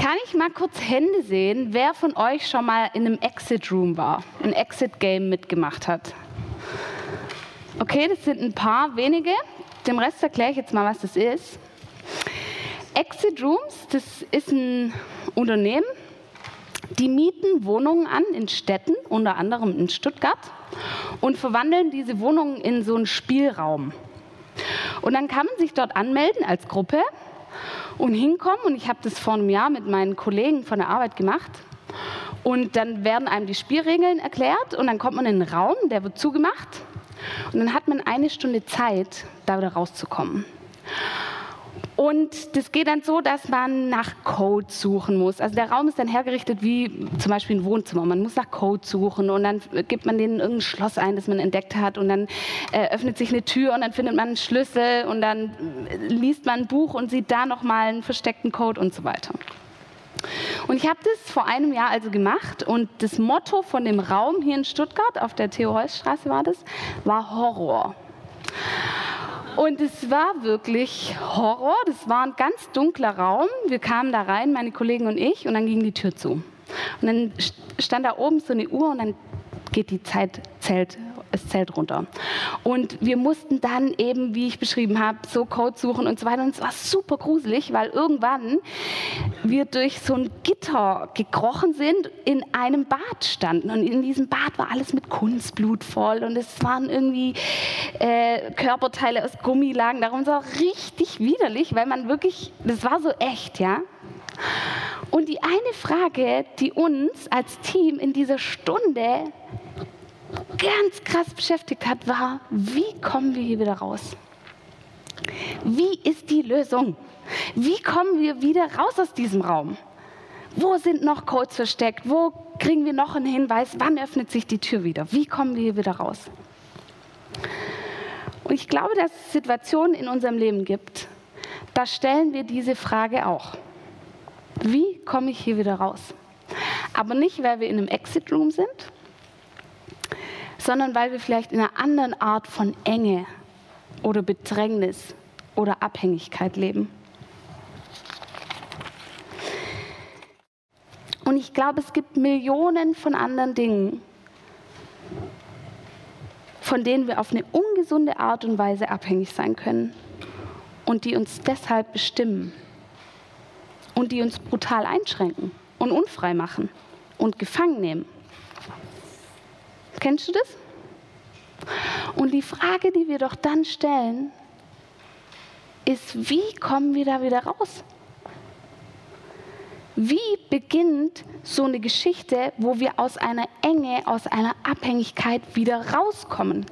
Kann ich mal kurz Hände sehen, wer von euch schon mal in einem Exit Room war, ein Exit Game mitgemacht hat? Okay, das sind ein paar wenige. Dem Rest erkläre ich jetzt mal, was das ist. Exit Rooms, das ist ein Unternehmen, die mieten Wohnungen an in Städten, unter anderem in Stuttgart, und verwandeln diese Wohnungen in so einen Spielraum. Und dann kann man sich dort anmelden als Gruppe und hinkommen. Und ich habe das vor einem Jahr mit meinen Kollegen von der Arbeit gemacht. Und dann werden einem die Spielregeln erklärt und dann kommt man in einen Raum, der wird zugemacht. Und dann hat man eine Stunde Zeit, da wieder rauszukommen. Und das geht dann so, dass man nach Code suchen muss. Also der Raum ist dann hergerichtet wie zum Beispiel ein Wohnzimmer. Man muss nach Code suchen und dann gibt man denen irgendein Schloss ein, das man entdeckt hat und dann äh, öffnet sich eine Tür und dann findet man einen Schlüssel und dann liest man ein Buch und sieht da nochmal einen versteckten Code und so weiter. Und ich habe das vor einem Jahr also gemacht und das Motto von dem Raum hier in Stuttgart, auf der Theo-Heuss-Straße war das, war Horror. Und es war wirklich Horror. Das war ein ganz dunkler Raum. Wir kamen da rein, meine Kollegen und ich, und dann ging die Tür zu. Und dann stand da oben so eine Uhr und dann geht die Zeit zählt es zählt runter. Und wir mussten dann eben, wie ich beschrieben habe, so Code suchen und so weiter. Und es war super gruselig, weil irgendwann wir durch so ein Gitter gekrochen sind, in einem Bad standen. Und in diesem Bad war alles mit Kunstblut voll und es waren irgendwie äh, Körperteile aus Gummi lagen darum. Es war richtig widerlich, weil man wirklich, das war so echt, ja. Und die eine Frage, die uns als Team in dieser Stunde ganz krass beschäftigt hat, war, wie kommen wir hier wieder raus? Wie ist die Lösung? Wie kommen wir wieder raus aus diesem Raum? Wo sind noch Codes versteckt? Wo kriegen wir noch einen Hinweis? Wann öffnet sich die Tür wieder? Wie kommen wir hier wieder raus? Und ich glaube, dass es Situationen in unserem Leben gibt, da stellen wir diese Frage auch. Wie komme ich hier wieder raus? Aber nicht, weil wir in einem Exit Room sind, sondern weil wir vielleicht in einer anderen Art von Enge oder Bedrängnis oder Abhängigkeit leben. Und ich glaube, es gibt Millionen von anderen Dingen, von denen wir auf eine ungesunde Art und Weise abhängig sein können und die uns deshalb bestimmen und die uns brutal einschränken und unfrei machen und gefangen nehmen. Kennst du das? Und die Frage, die wir doch dann stellen, ist, wie kommen wir da wieder raus? Wie beginnt so eine Geschichte, wo wir aus einer Enge, aus einer Abhängigkeit wieder rauskommen?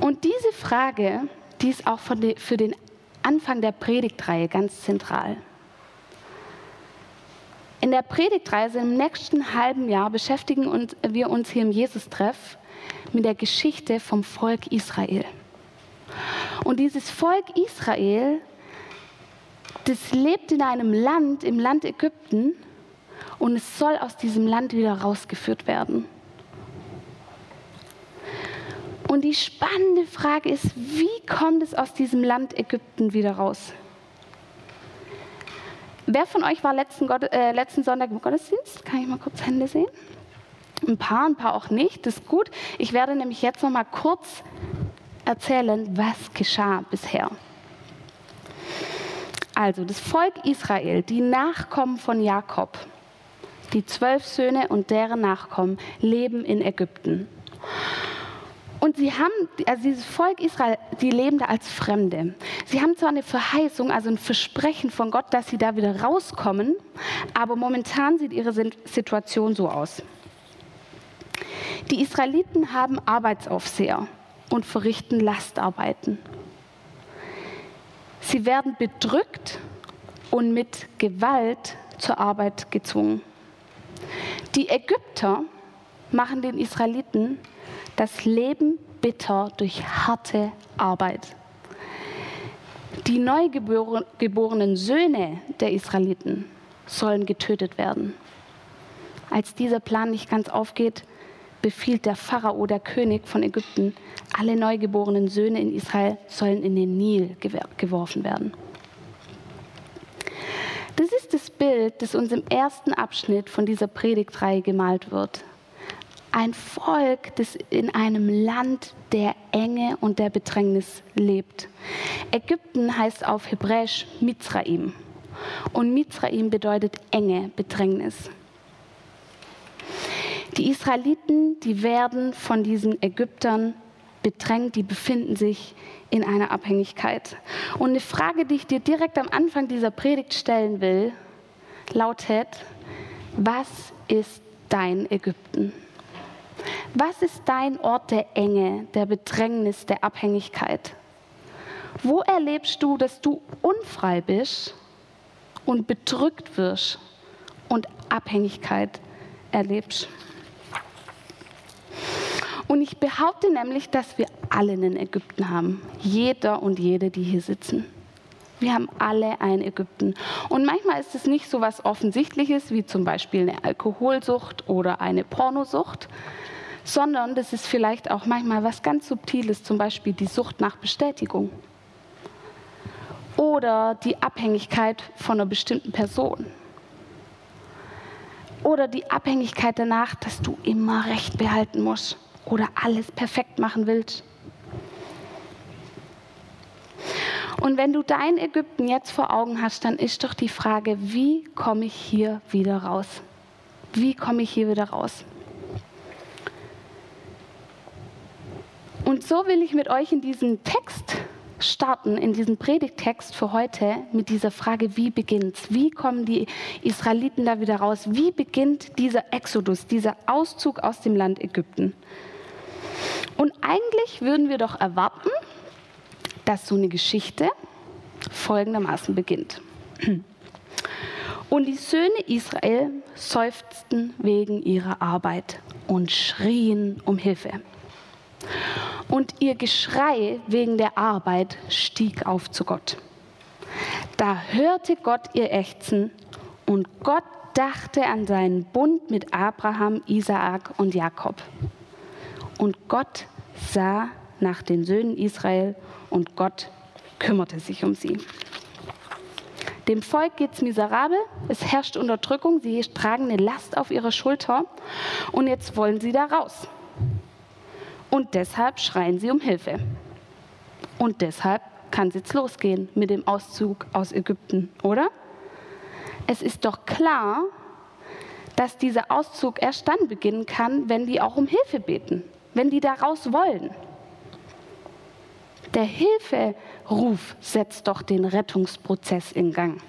Und diese Frage, die ist auch für den Anfang der Predigtreihe ganz zentral. In der Predigtreise im nächsten halben Jahr beschäftigen wir uns hier im Jesus-Treff mit der Geschichte vom Volk Israel. Und dieses Volk Israel, das lebt in einem Land, im Land Ägypten, und es soll aus diesem Land wieder rausgeführt werden. Und die spannende Frage ist, wie kommt es aus diesem Land Ägypten wieder raus? Wer von euch war letzten, Gott, äh, letzten Sonntag im Gottesdienst? Kann ich mal kurz Hände sehen? Ein paar, ein paar auch nicht. Das ist gut. Ich werde nämlich jetzt noch mal kurz erzählen, was geschah bisher. Also das Volk Israel, die Nachkommen von Jakob, die zwölf Söhne und deren Nachkommen leben in Ägypten. Und sie haben, also dieses Volk Israel, die leben da als Fremde. Sie haben zwar eine Verheißung, also ein Versprechen von Gott, dass sie da wieder rauskommen, aber momentan sieht ihre Situation so aus. Die Israeliten haben Arbeitsaufseher und verrichten Lastarbeiten. Sie werden bedrückt und mit Gewalt zur Arbeit gezwungen. Die Ägypter machen den Israeliten das Leben bitter durch harte Arbeit. Die neugeborenen Söhne der Israeliten sollen getötet werden. Als dieser Plan nicht ganz aufgeht, befiehlt der Pharao, der König von Ägypten, alle neugeborenen Söhne in Israel sollen in den Nil geworfen werden. Das ist das Bild, das uns im ersten Abschnitt von dieser Predigtreihe gemalt wird. Ein Volk, das in einem Land der Enge und der Bedrängnis lebt. Ägypten heißt auf Hebräisch Mizraim. Und Mizraim bedeutet Enge, Bedrängnis. Die Israeliten, die werden von diesen Ägyptern bedrängt, die befinden sich in einer Abhängigkeit. Und eine Frage, die ich dir direkt am Anfang dieser Predigt stellen will, lautet, was ist dein Ägypten? Was ist dein Ort der Enge, der Bedrängnis, der Abhängigkeit? Wo erlebst du, dass du unfrei bist und bedrückt wirst und Abhängigkeit erlebst? Und ich behaupte nämlich, dass wir alle einen Ägypten haben. Jeder und jede, die hier sitzen. Wir haben alle ein Ägypten. Und manchmal ist es nicht so was Offensichtliches wie zum Beispiel eine Alkoholsucht oder eine Pornosucht, sondern das ist vielleicht auch manchmal was ganz Subtiles, zum Beispiel die Sucht nach Bestätigung oder die Abhängigkeit von einer bestimmten Person oder die Abhängigkeit danach, dass du immer Recht behalten musst oder alles perfekt machen willst. Und wenn du dein Ägypten jetzt vor Augen hast, dann ist doch die Frage, wie komme ich hier wieder raus? Wie komme ich hier wieder raus? Und so will ich mit euch in diesen Text starten, in diesen Predigtext für heute mit dieser Frage, wie beginnt's? Wie kommen die Israeliten da wieder raus? Wie beginnt dieser Exodus, dieser Auszug aus dem Land Ägypten? Und eigentlich würden wir doch erwarten, dass so eine Geschichte folgendermaßen beginnt. Und die Söhne Israel seufzten wegen ihrer Arbeit und schrien um Hilfe. Und ihr Geschrei wegen der Arbeit stieg auf zu Gott. Da hörte Gott ihr Ächzen und Gott dachte an seinen Bund mit Abraham, Isaak und Jakob. Und Gott sah nach den Söhnen Israel und Gott kümmerte sich um sie. Dem Volk geht es miserabel, es herrscht Unterdrückung, sie tragen eine Last auf ihrer Schulter und jetzt wollen sie da raus. Und deshalb schreien sie um Hilfe. Und deshalb kann es jetzt losgehen mit dem Auszug aus Ägypten, oder? Es ist doch klar, dass dieser Auszug erst dann beginnen kann, wenn die auch um Hilfe beten wenn die daraus wollen. Der Hilferuf setzt doch den Rettungsprozess in Gang.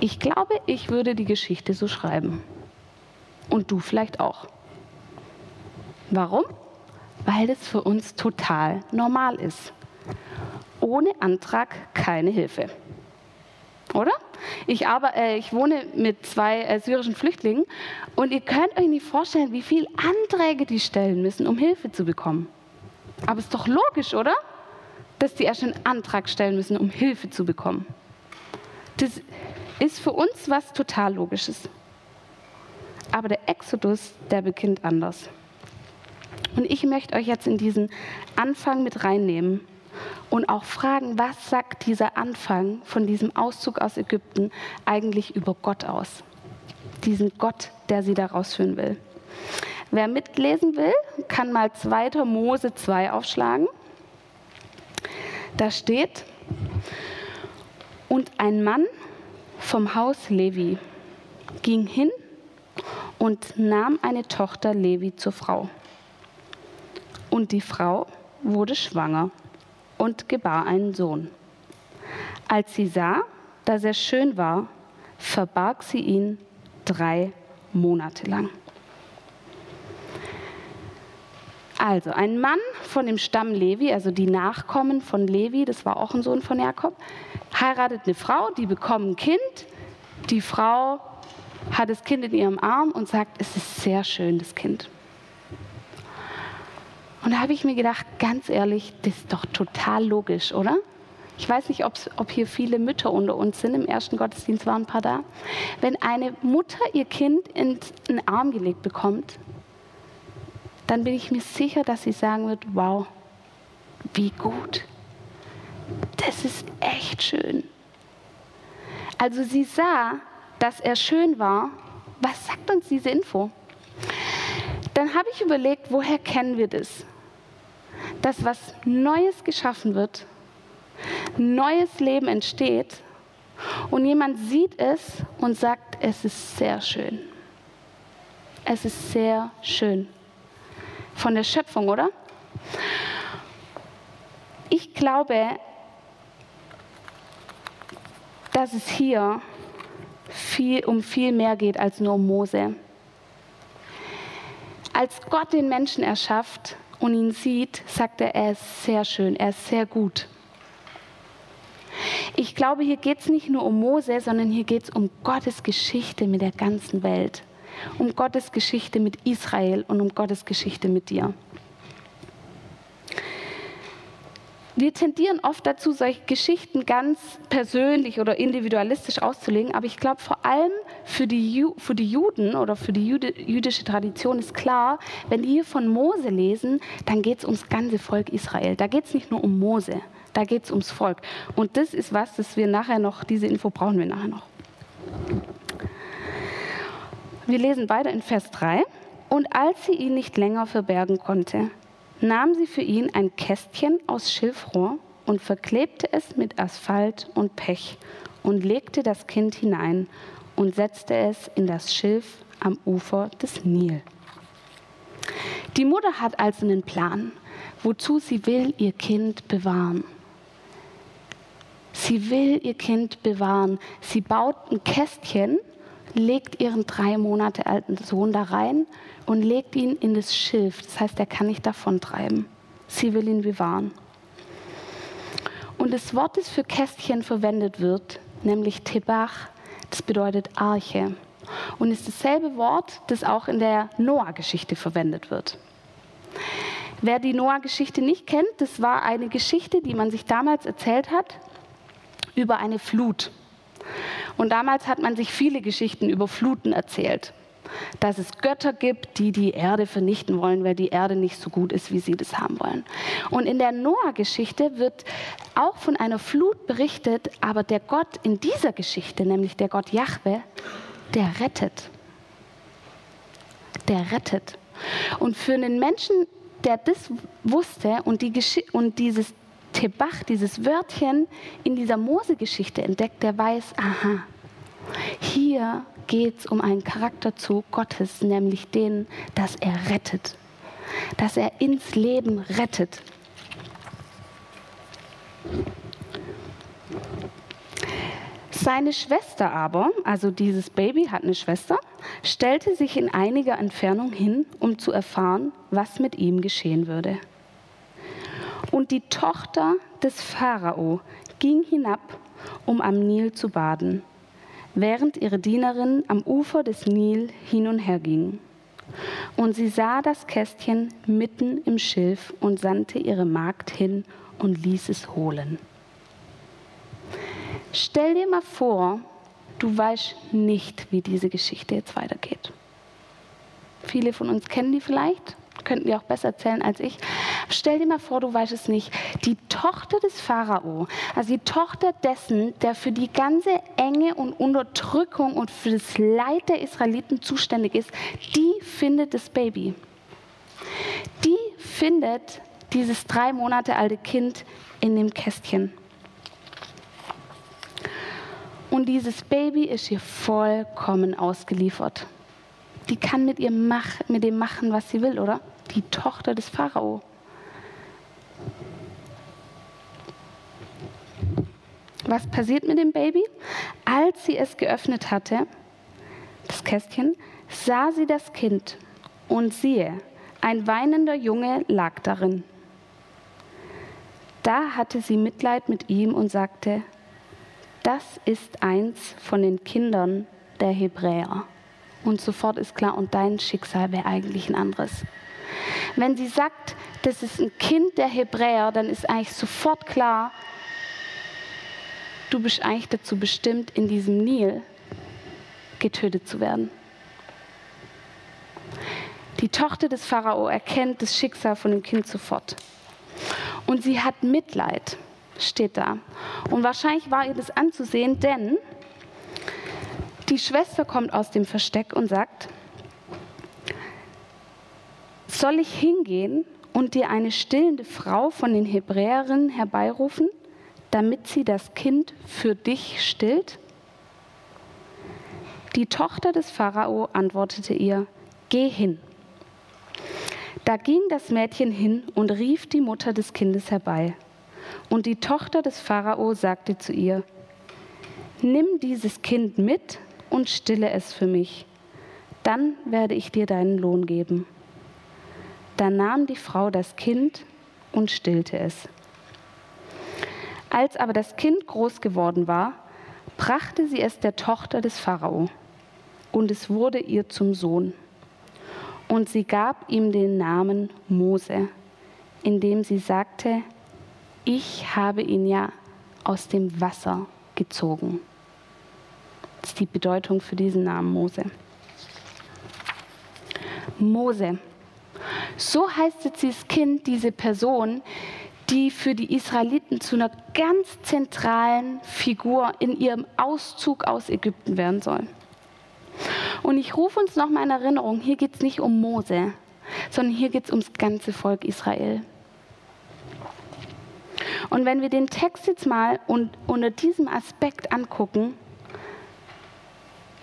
Ich glaube, ich würde die Geschichte so schreiben. Und du vielleicht auch. Warum? Weil es für uns total normal ist. Ohne Antrag keine Hilfe. Oder? Ich, aber, äh, ich wohne mit zwei äh, syrischen Flüchtlingen und ihr könnt euch nicht vorstellen, wie viele Anträge die stellen müssen, um Hilfe zu bekommen. Aber es ist doch logisch, oder? Dass die erst einen Antrag stellen müssen, um Hilfe zu bekommen. Das ist für uns was total Logisches. Aber der Exodus, der beginnt anders. Und ich möchte euch jetzt in diesen Anfang mit reinnehmen und auch fragen, was sagt dieser Anfang von diesem Auszug aus Ägypten eigentlich über Gott aus? Diesen Gott, der sie da rausführen will. Wer mitlesen will, kann mal 2. Mose 2 aufschlagen. Da steht, und ein Mann vom Haus Levi ging hin und nahm eine Tochter Levi zur Frau. Und die Frau wurde schwanger und gebar einen Sohn. Als sie sah, dass er schön war, verbarg sie ihn drei Monate lang. Also ein Mann von dem Stamm Levi, also die Nachkommen von Levi, das war auch ein Sohn von Jakob, heiratet eine Frau, die bekommt ein Kind. Die Frau hat das Kind in ihrem Arm und sagt, es ist sehr schön, das Kind. Und da habe ich mir gedacht, ganz ehrlich, das ist doch total logisch, oder? Ich weiß nicht, ob hier viele Mütter unter uns sind. Im ersten Gottesdienst waren ein paar da. Wenn eine Mutter ihr Kind in den Arm gelegt bekommt, dann bin ich mir sicher, dass sie sagen wird, wow, wie gut. Das ist echt schön. Also sie sah, dass er schön war. Was sagt uns diese Info? Dann habe ich überlegt, woher kennen wir das? Dass was Neues geschaffen wird, neues Leben entsteht und jemand sieht es und sagt, es ist sehr schön. Es ist sehr schön. Von der Schöpfung, oder? Ich glaube, dass es hier viel, um viel mehr geht als nur um Mose. Als Gott den Menschen erschafft und ihn sieht, sagt er, er ist sehr schön, er ist sehr gut. Ich glaube, hier geht es nicht nur um Mose, sondern hier geht es um Gottes Geschichte mit der ganzen Welt. Um Gottes Geschichte mit Israel und um Gottes Geschichte mit dir. Wir tendieren oft dazu, solche Geschichten ganz persönlich oder individualistisch auszulegen, aber ich glaube vor allem für die, Ju für die Juden oder für die Jude jüdische Tradition ist klar, wenn die hier von Mose lesen, dann geht es ums ganze Volk Israel. Da geht es nicht nur um Mose, da geht es ums Volk. Und das ist was, das wir nachher noch, diese Info brauchen wir nachher noch. Wir lesen weiter in Vers 3. Und als sie ihn nicht länger verbergen konnte, nahm sie für ihn ein Kästchen aus Schilfrohr und verklebte es mit Asphalt und Pech und legte das Kind hinein und setzte es in das Schilf am Ufer des Nil. Die Mutter hat also einen Plan, wozu sie will ihr Kind bewahren. Sie will ihr Kind bewahren. Sie baut ein Kästchen, legt ihren drei Monate alten Sohn da rein und legt ihn in das Schilf. Das heißt, er kann nicht davontreiben. Sie will ihn bewahren. Und das Wort, das für Kästchen verwendet wird, nämlich Tebach, das bedeutet Arche. Und ist dasselbe Wort, das auch in der Noah-Geschichte verwendet wird. Wer die Noah-Geschichte nicht kennt, das war eine Geschichte, die man sich damals erzählt hat über eine Flut. Und damals hat man sich viele Geschichten über Fluten erzählt dass es Götter gibt, die die Erde vernichten wollen, weil die Erde nicht so gut ist, wie sie das haben wollen. Und in der Noah-Geschichte wird auch von einer Flut berichtet, aber der Gott in dieser Geschichte, nämlich der Gott Jahwe, der rettet. Der rettet. Und für einen Menschen, der das wusste und, die und dieses Tebach, dieses Wörtchen in dieser Mose-Geschichte entdeckt, der weiß, aha, hier geht es um einen Charakterzug Gottes, nämlich den, dass er rettet, dass er ins Leben rettet. Seine Schwester aber, also dieses Baby hat eine Schwester, stellte sich in einiger Entfernung hin, um zu erfahren, was mit ihm geschehen würde. Und die Tochter des Pharao ging hinab, um am Nil zu baden während ihre Dienerin am Ufer des Nil hin und her ging. Und sie sah das Kästchen mitten im Schilf und sandte ihre Magd hin und ließ es holen. Stell dir mal vor, du weißt nicht, wie diese Geschichte jetzt weitergeht. Viele von uns kennen die vielleicht könnten die auch besser erzählen als ich. Stell dir mal vor, du weißt es nicht. Die Tochter des Pharao, also die Tochter dessen, der für die ganze Enge und Unterdrückung und für das Leid der Israeliten zuständig ist, die findet das Baby. Die findet dieses drei Monate alte Kind in dem Kästchen. Und dieses Baby ist ihr vollkommen ausgeliefert. Die kann mit, ihr mach, mit dem machen, was sie will, oder? die Tochter des Pharao. Was passiert mit dem Baby? Als sie es geöffnet hatte, das Kästchen, sah sie das Kind und siehe, ein weinender Junge lag darin. Da hatte sie Mitleid mit ihm und sagte, das ist eins von den Kindern der Hebräer. Und sofort ist klar, und dein Schicksal wäre eigentlich ein anderes. Wenn sie sagt, das ist ein Kind der Hebräer, dann ist eigentlich sofort klar, du bist eigentlich dazu bestimmt, in diesem Nil getötet zu werden. Die Tochter des Pharao erkennt das Schicksal von dem Kind sofort. Und sie hat Mitleid, steht da. Und wahrscheinlich war ihr das anzusehen, denn Die Schwester kommt aus dem Versteck und sagt, soll ich hingehen und dir eine stillende Frau von den Hebräerinnen herbeirufen, damit sie das Kind für dich stillt? Die Tochter des Pharao antwortete ihr, geh hin. Da ging das Mädchen hin und rief die Mutter des Kindes herbei. Und die Tochter des Pharao sagte zu ihr, nimm dieses Kind mit und stille es für mich, dann werde ich dir deinen Lohn geben. Da nahm die Frau das Kind und stillte es. Als aber das Kind groß geworden war, brachte sie es der Tochter des Pharao, und es wurde ihr zum Sohn. Und sie gab ihm den Namen Mose, indem sie sagte, ich habe ihn ja aus dem Wasser gezogen. Das ist die Bedeutung für diesen Namen Mose. Mose. So heißt jetzt dieses Kind, diese Person, die für die Israeliten zu einer ganz zentralen Figur in ihrem Auszug aus Ägypten werden soll. Und ich rufe uns nochmal in Erinnerung, hier geht es nicht um Mose, sondern hier geht es ums ganze Volk Israel. Und wenn wir den Text jetzt mal unter diesem Aspekt angucken,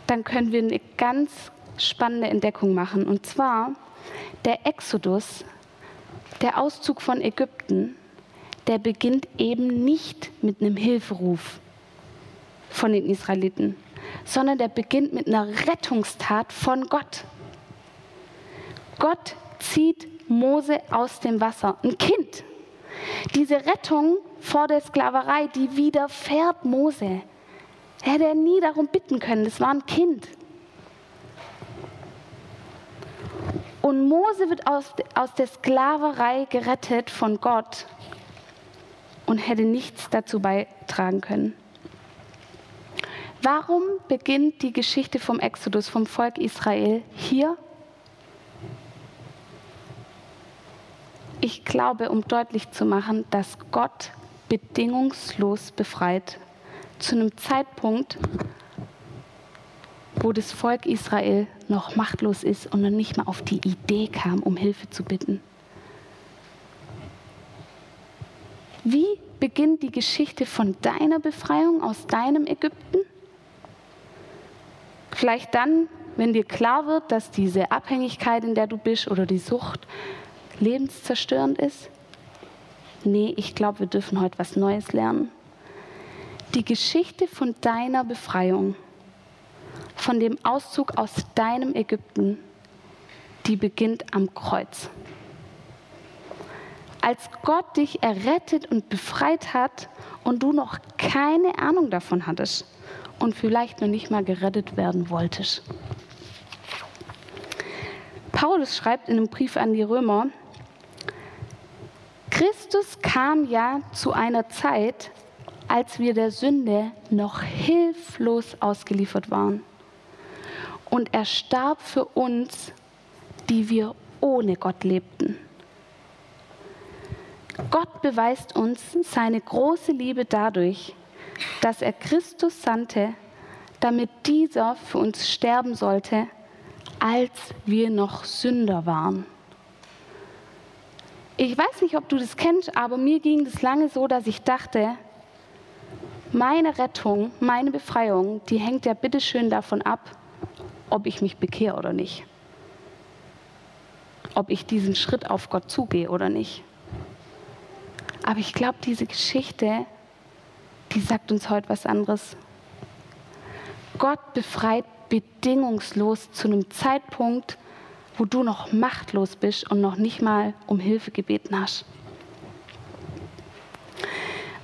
dann können wir eine ganz spannende Entdeckung machen. Und zwar der Exodus, der Auszug von Ägypten, der beginnt eben nicht mit einem Hilferuf von den Israeliten, sondern der beginnt mit einer Rettungstat von Gott. Gott zieht Mose aus dem Wasser, ein Kind. Diese Rettung vor der Sklaverei, die widerfährt Mose. Er hätte nie darum bitten können, das war ein Kind. Und Mose wird aus, aus der Sklaverei gerettet von Gott und hätte nichts dazu beitragen können. Warum beginnt die Geschichte vom Exodus, vom Volk Israel hier? Ich glaube, um deutlich zu machen, dass Gott bedingungslos befreit zu einem Zeitpunkt, wo das Volk Israel noch machtlos ist und noch nicht mal auf die Idee kam, um Hilfe zu bitten. Wie beginnt die Geschichte von deiner Befreiung aus deinem Ägypten? Vielleicht dann, wenn dir klar wird, dass diese Abhängigkeit, in der du bist, oder die Sucht lebenszerstörend ist? Nee, ich glaube, wir dürfen heute was Neues lernen. Die Geschichte von deiner Befreiung, von dem Auszug aus deinem Ägypten, die beginnt am Kreuz. Als Gott dich errettet und befreit hat und du noch keine Ahnung davon hattest und vielleicht noch nicht mal gerettet werden wolltest. Paulus schreibt in einem Brief an die Römer, Christus kam ja zu einer Zeit, als wir der Sünde noch hilflos ausgeliefert waren. Und er starb für uns, die wir ohne Gott lebten. Gott beweist uns seine große Liebe dadurch, dass er Christus sandte, damit dieser für uns sterben sollte, als wir noch Sünder waren. Ich weiß nicht, ob du das kennst, aber mir ging es lange so, dass ich dachte, meine Rettung, meine Befreiung, die hängt ja bitteschön davon ab, ob ich mich bekehre oder nicht. Ob ich diesen Schritt auf Gott zugehe oder nicht. Aber ich glaube, diese Geschichte, die sagt uns heute was anderes. Gott befreit bedingungslos zu einem Zeitpunkt, wo du noch machtlos bist und noch nicht mal um Hilfe gebeten hast.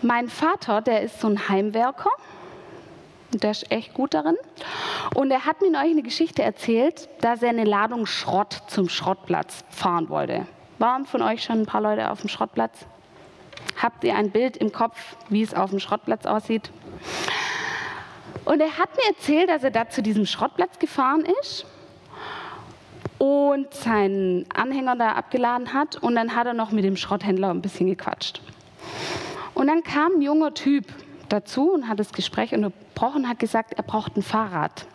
Mein Vater, der ist so ein Heimwerker. Der ist echt gut darin. Und er hat mir neulich eine Geschichte erzählt, dass er eine Ladung Schrott zum Schrottplatz fahren wollte. Waren von euch schon ein paar Leute auf dem Schrottplatz? Habt ihr ein Bild im Kopf, wie es auf dem Schrottplatz aussieht? Und er hat mir erzählt, dass er da zu diesem Schrottplatz gefahren ist und seinen Anhänger da abgeladen hat. Und dann hat er noch mit dem Schrotthändler ein bisschen gequatscht. Und dann kam ein junger Typ, dazu und hat das Gespräch unterbrochen und hat gesagt, er braucht ein Fahrrad.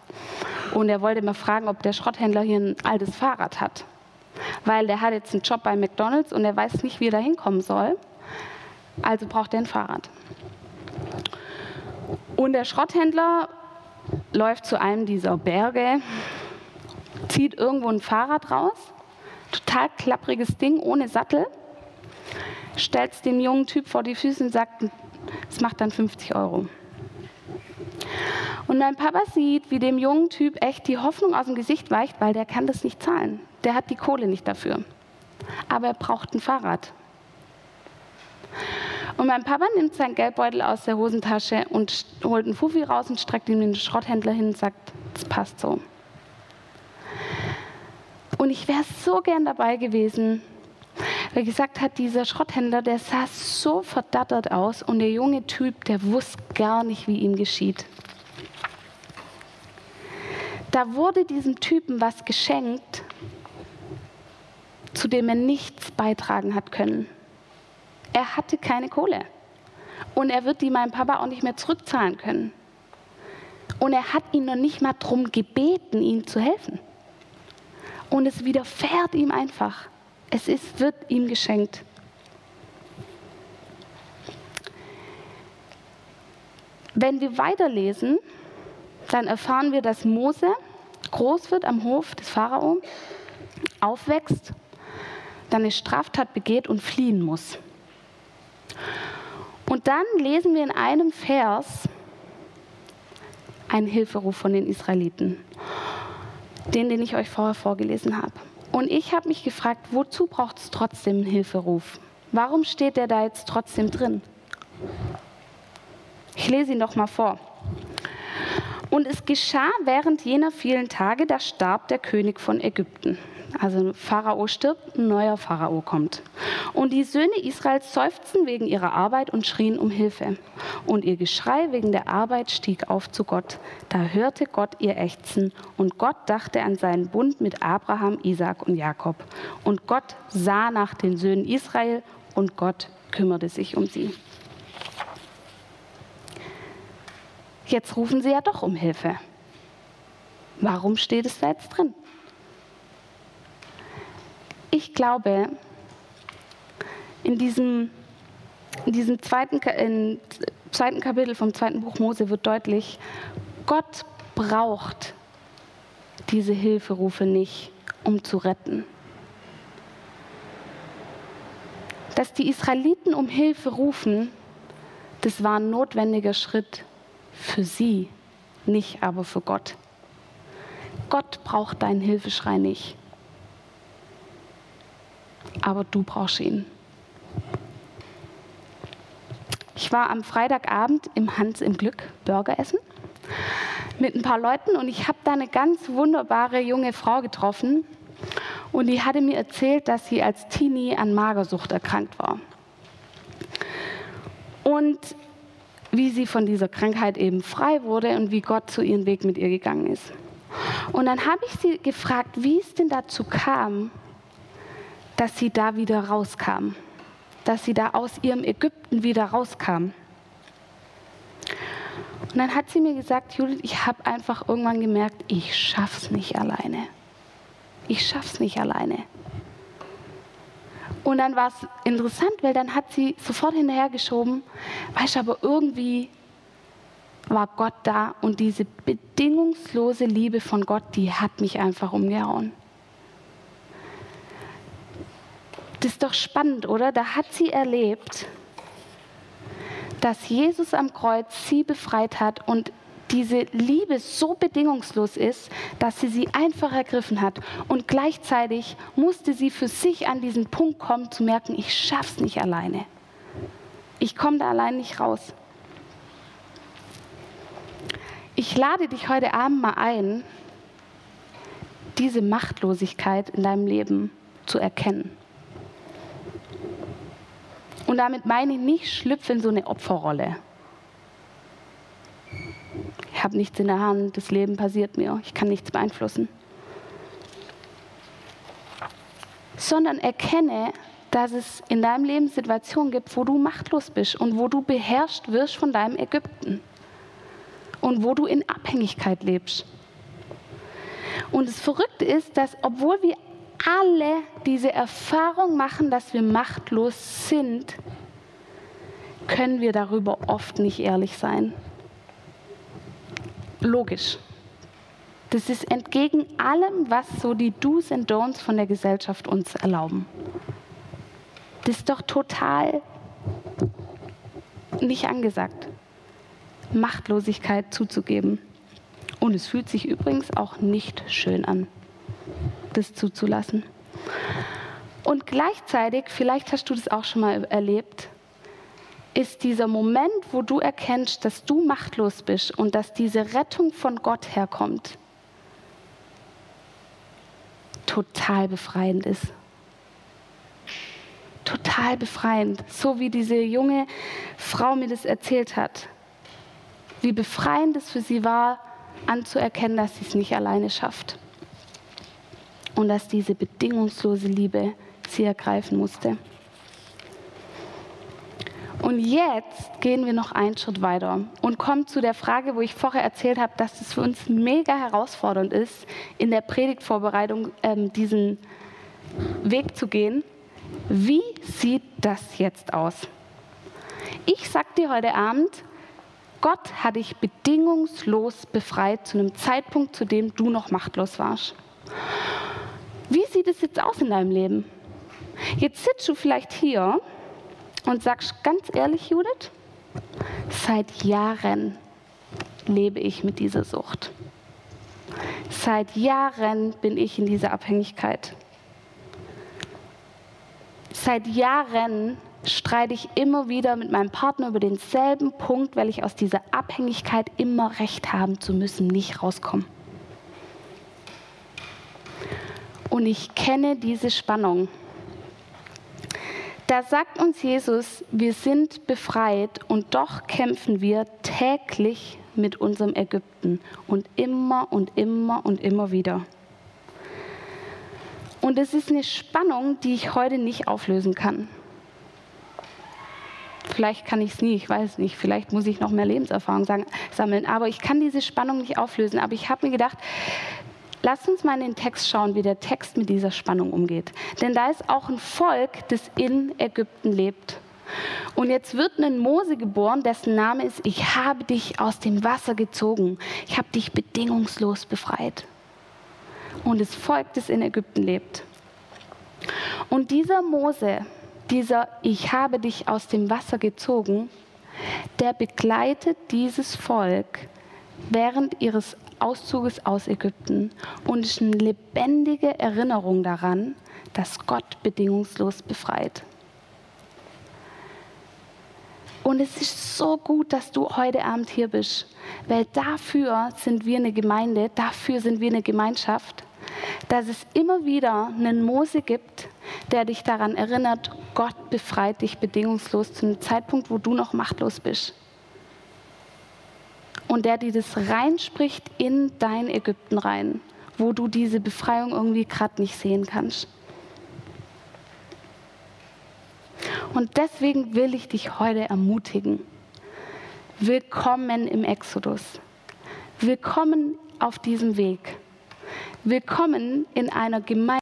Und er wollte mal fragen, ob der Schrotthändler hier ein altes Fahrrad hat. Weil der hat jetzt einen Job bei McDonalds und er weiß nicht, wie er da hinkommen soll. Also braucht er ein Fahrrad. Und der Schrotthändler läuft zu einem dieser Berge, zieht irgendwo ein Fahrrad raus, total klappriges Ding ohne Sattel, stellt es dem jungen Typ vor die Füße und sagt, es macht dann 50 Euro. Und mein Papa sieht, wie dem jungen Typ echt die Hoffnung aus dem Gesicht weicht, weil der kann das nicht zahlen. Der hat die Kohle nicht dafür. Aber er braucht ein Fahrrad. Und mein Papa nimmt seinen Geldbeutel aus der Hosentasche und holt einen Fuffi raus und streckt ihm den Schrotthändler hin und sagt, das passt so. Und ich wäre so gern dabei gewesen, weil gesagt hat, dieser Schrotthändler, der sah so verdattert aus und der junge Typ, der wusste gar nicht, wie ihm geschieht. Da wurde diesem Typen was geschenkt, zu dem er nichts beitragen hat können. Er hatte keine Kohle. Und er wird die meinem Papa auch nicht mehr zurückzahlen können. Und er hat ihn noch nicht mal darum gebeten, ihm zu helfen. Und es widerfährt ihm einfach. Es ist, wird ihm geschenkt. Wenn wir weiterlesen, dann erfahren wir, dass Mose groß wird am Hof des Pharao, aufwächst, dann eine Straftat begeht und fliehen muss. Und dann lesen wir in einem Vers einen Hilferuf von den Israeliten, den, den ich euch vorher vorgelesen habe. Und ich habe mich gefragt, wozu braucht es trotzdem einen Hilferuf? Warum steht der da jetzt trotzdem drin? Ich lese ihn doch mal vor. Und es geschah während jener vielen Tage, da starb der König von Ägypten. Also Pharao stirbt, ein neuer Pharao kommt. Und die Söhne Israels seufzten wegen ihrer Arbeit und schrien um Hilfe. Und ihr Geschrei wegen der Arbeit stieg auf zu Gott. Da hörte Gott ihr Ächzen und Gott dachte an seinen Bund mit Abraham, Isaak und Jakob. Und Gott sah nach den Söhnen Israel und Gott kümmerte sich um sie. Jetzt rufen sie ja doch um Hilfe. Warum steht es da jetzt drin? Ich glaube, in diesem, in diesem zweiten, in zweiten Kapitel vom zweiten Buch Mose wird deutlich, Gott braucht diese Hilferufe nicht, um zu retten. Dass die Israeliten um Hilfe rufen, das war ein notwendiger Schritt für sie, nicht aber für Gott. Gott braucht deinen Hilfeschrei nicht aber du brauchst ihn. Ich war am Freitagabend im Hans im Glück Burger essen mit ein paar Leuten und ich habe da eine ganz wunderbare junge Frau getroffen und die hatte mir erzählt, dass sie als Teenie an Magersucht erkrankt war. Und wie sie von dieser Krankheit eben frei wurde und wie Gott zu ihrem Weg mit ihr gegangen ist. Und dann habe ich sie gefragt, wie es denn dazu kam, dass sie da wieder rauskam, dass sie da aus ihrem Ägypten wieder rauskam. Und dann hat sie mir gesagt, Judith, ich habe einfach irgendwann gemerkt, ich schaff's nicht alleine. Ich schaff's nicht alleine. Und dann war es interessant, weil dann hat sie sofort hinterhergeschoben, weißt du, aber irgendwie war Gott da und diese bedingungslose Liebe von Gott, die hat mich einfach umgehauen. Das ist doch spannend, oder? Da hat sie erlebt, dass Jesus am Kreuz sie befreit hat und diese Liebe so bedingungslos ist, dass sie sie einfach ergriffen hat. Und gleichzeitig musste sie für sich an diesen Punkt kommen, zu merken, ich schaff's nicht alleine. Ich komme da allein nicht raus. Ich lade dich heute Abend mal ein, diese Machtlosigkeit in deinem Leben zu erkennen. Und damit meine ich nicht, schlüpfe in so eine Opferrolle. Ich habe nichts in der Hand, das Leben passiert mir, ich kann nichts beeinflussen. Sondern erkenne, dass es in deinem Leben Situationen gibt, wo du machtlos bist und wo du beherrscht wirst von deinem Ägypten und wo du in Abhängigkeit lebst. Und das Verrückte ist, dass obwohl wir alle diese Erfahrung machen, dass wir machtlos sind, können wir darüber oft nicht ehrlich sein. Logisch. Das ist entgegen allem, was so die Do's and Don'ts von der Gesellschaft uns erlauben. Das ist doch total nicht angesagt, Machtlosigkeit zuzugeben. Und es fühlt sich übrigens auch nicht schön an, das zuzulassen. Und gleichzeitig, vielleicht hast du das auch schon mal erlebt, ist dieser Moment, wo du erkennst, dass du machtlos bist und dass diese Rettung von Gott herkommt, total befreiend ist. Total befreiend. So wie diese junge Frau mir das erzählt hat. Wie befreiend es für sie war, anzuerkennen, dass sie es nicht alleine schafft. Und dass diese bedingungslose Liebe sie ergreifen musste. Und jetzt gehen wir noch einen Schritt weiter und kommen zu der Frage, wo ich vorher erzählt habe, dass es für uns mega herausfordernd ist, in der Predigtvorbereitung ähm, diesen Weg zu gehen. Wie sieht das jetzt aus? Ich sag dir heute Abend, Gott hat dich bedingungslos befreit zu einem Zeitpunkt, zu dem du noch machtlos warst. Sieht es jetzt aus in deinem Leben? Jetzt sitzt du vielleicht hier und sagst ganz ehrlich, Judith, seit Jahren lebe ich mit dieser Sucht. Seit Jahren bin ich in dieser Abhängigkeit. Seit Jahren streite ich immer wieder mit meinem Partner über denselben Punkt, weil ich aus dieser Abhängigkeit immer recht haben zu müssen nicht rauskomme. Und ich kenne diese Spannung. Da sagt uns Jesus, wir sind befreit und doch kämpfen wir täglich mit unserem Ägypten und immer und immer und immer wieder. Und es ist eine Spannung, die ich heute nicht auflösen kann. Vielleicht kann ich es nie, ich weiß nicht. Vielleicht muss ich noch mehr Lebenserfahrung sagen, sammeln. Aber ich kann diese Spannung nicht auflösen. Aber ich habe mir gedacht, Lasst uns mal in den Text schauen, wie der Text mit dieser Spannung umgeht. Denn da ist auch ein Volk, das in Ägypten lebt. Und jetzt wird ein Mose geboren, dessen Name ist, ich habe dich aus dem Wasser gezogen. Ich habe dich bedingungslos befreit. Und das Volk, das in Ägypten lebt. Und dieser Mose, dieser Ich habe dich aus dem Wasser gezogen, der begleitet dieses Volk während ihres Auszuges aus Ägypten und ist eine lebendige Erinnerung daran, dass Gott bedingungslos befreit. Und es ist so gut, dass du heute Abend hier bist, weil dafür sind wir eine Gemeinde, dafür sind wir eine Gemeinschaft, dass es immer wieder einen Mose gibt, der dich daran erinnert, Gott befreit dich bedingungslos zu einem Zeitpunkt, wo du noch machtlos bist und der dir das reinspricht in dein Ägypten rein, wo du diese Befreiung irgendwie gerade nicht sehen kannst. Und deswegen will ich dich heute ermutigen. Willkommen im Exodus. Willkommen auf diesem Weg. Willkommen in einer Gemeinde.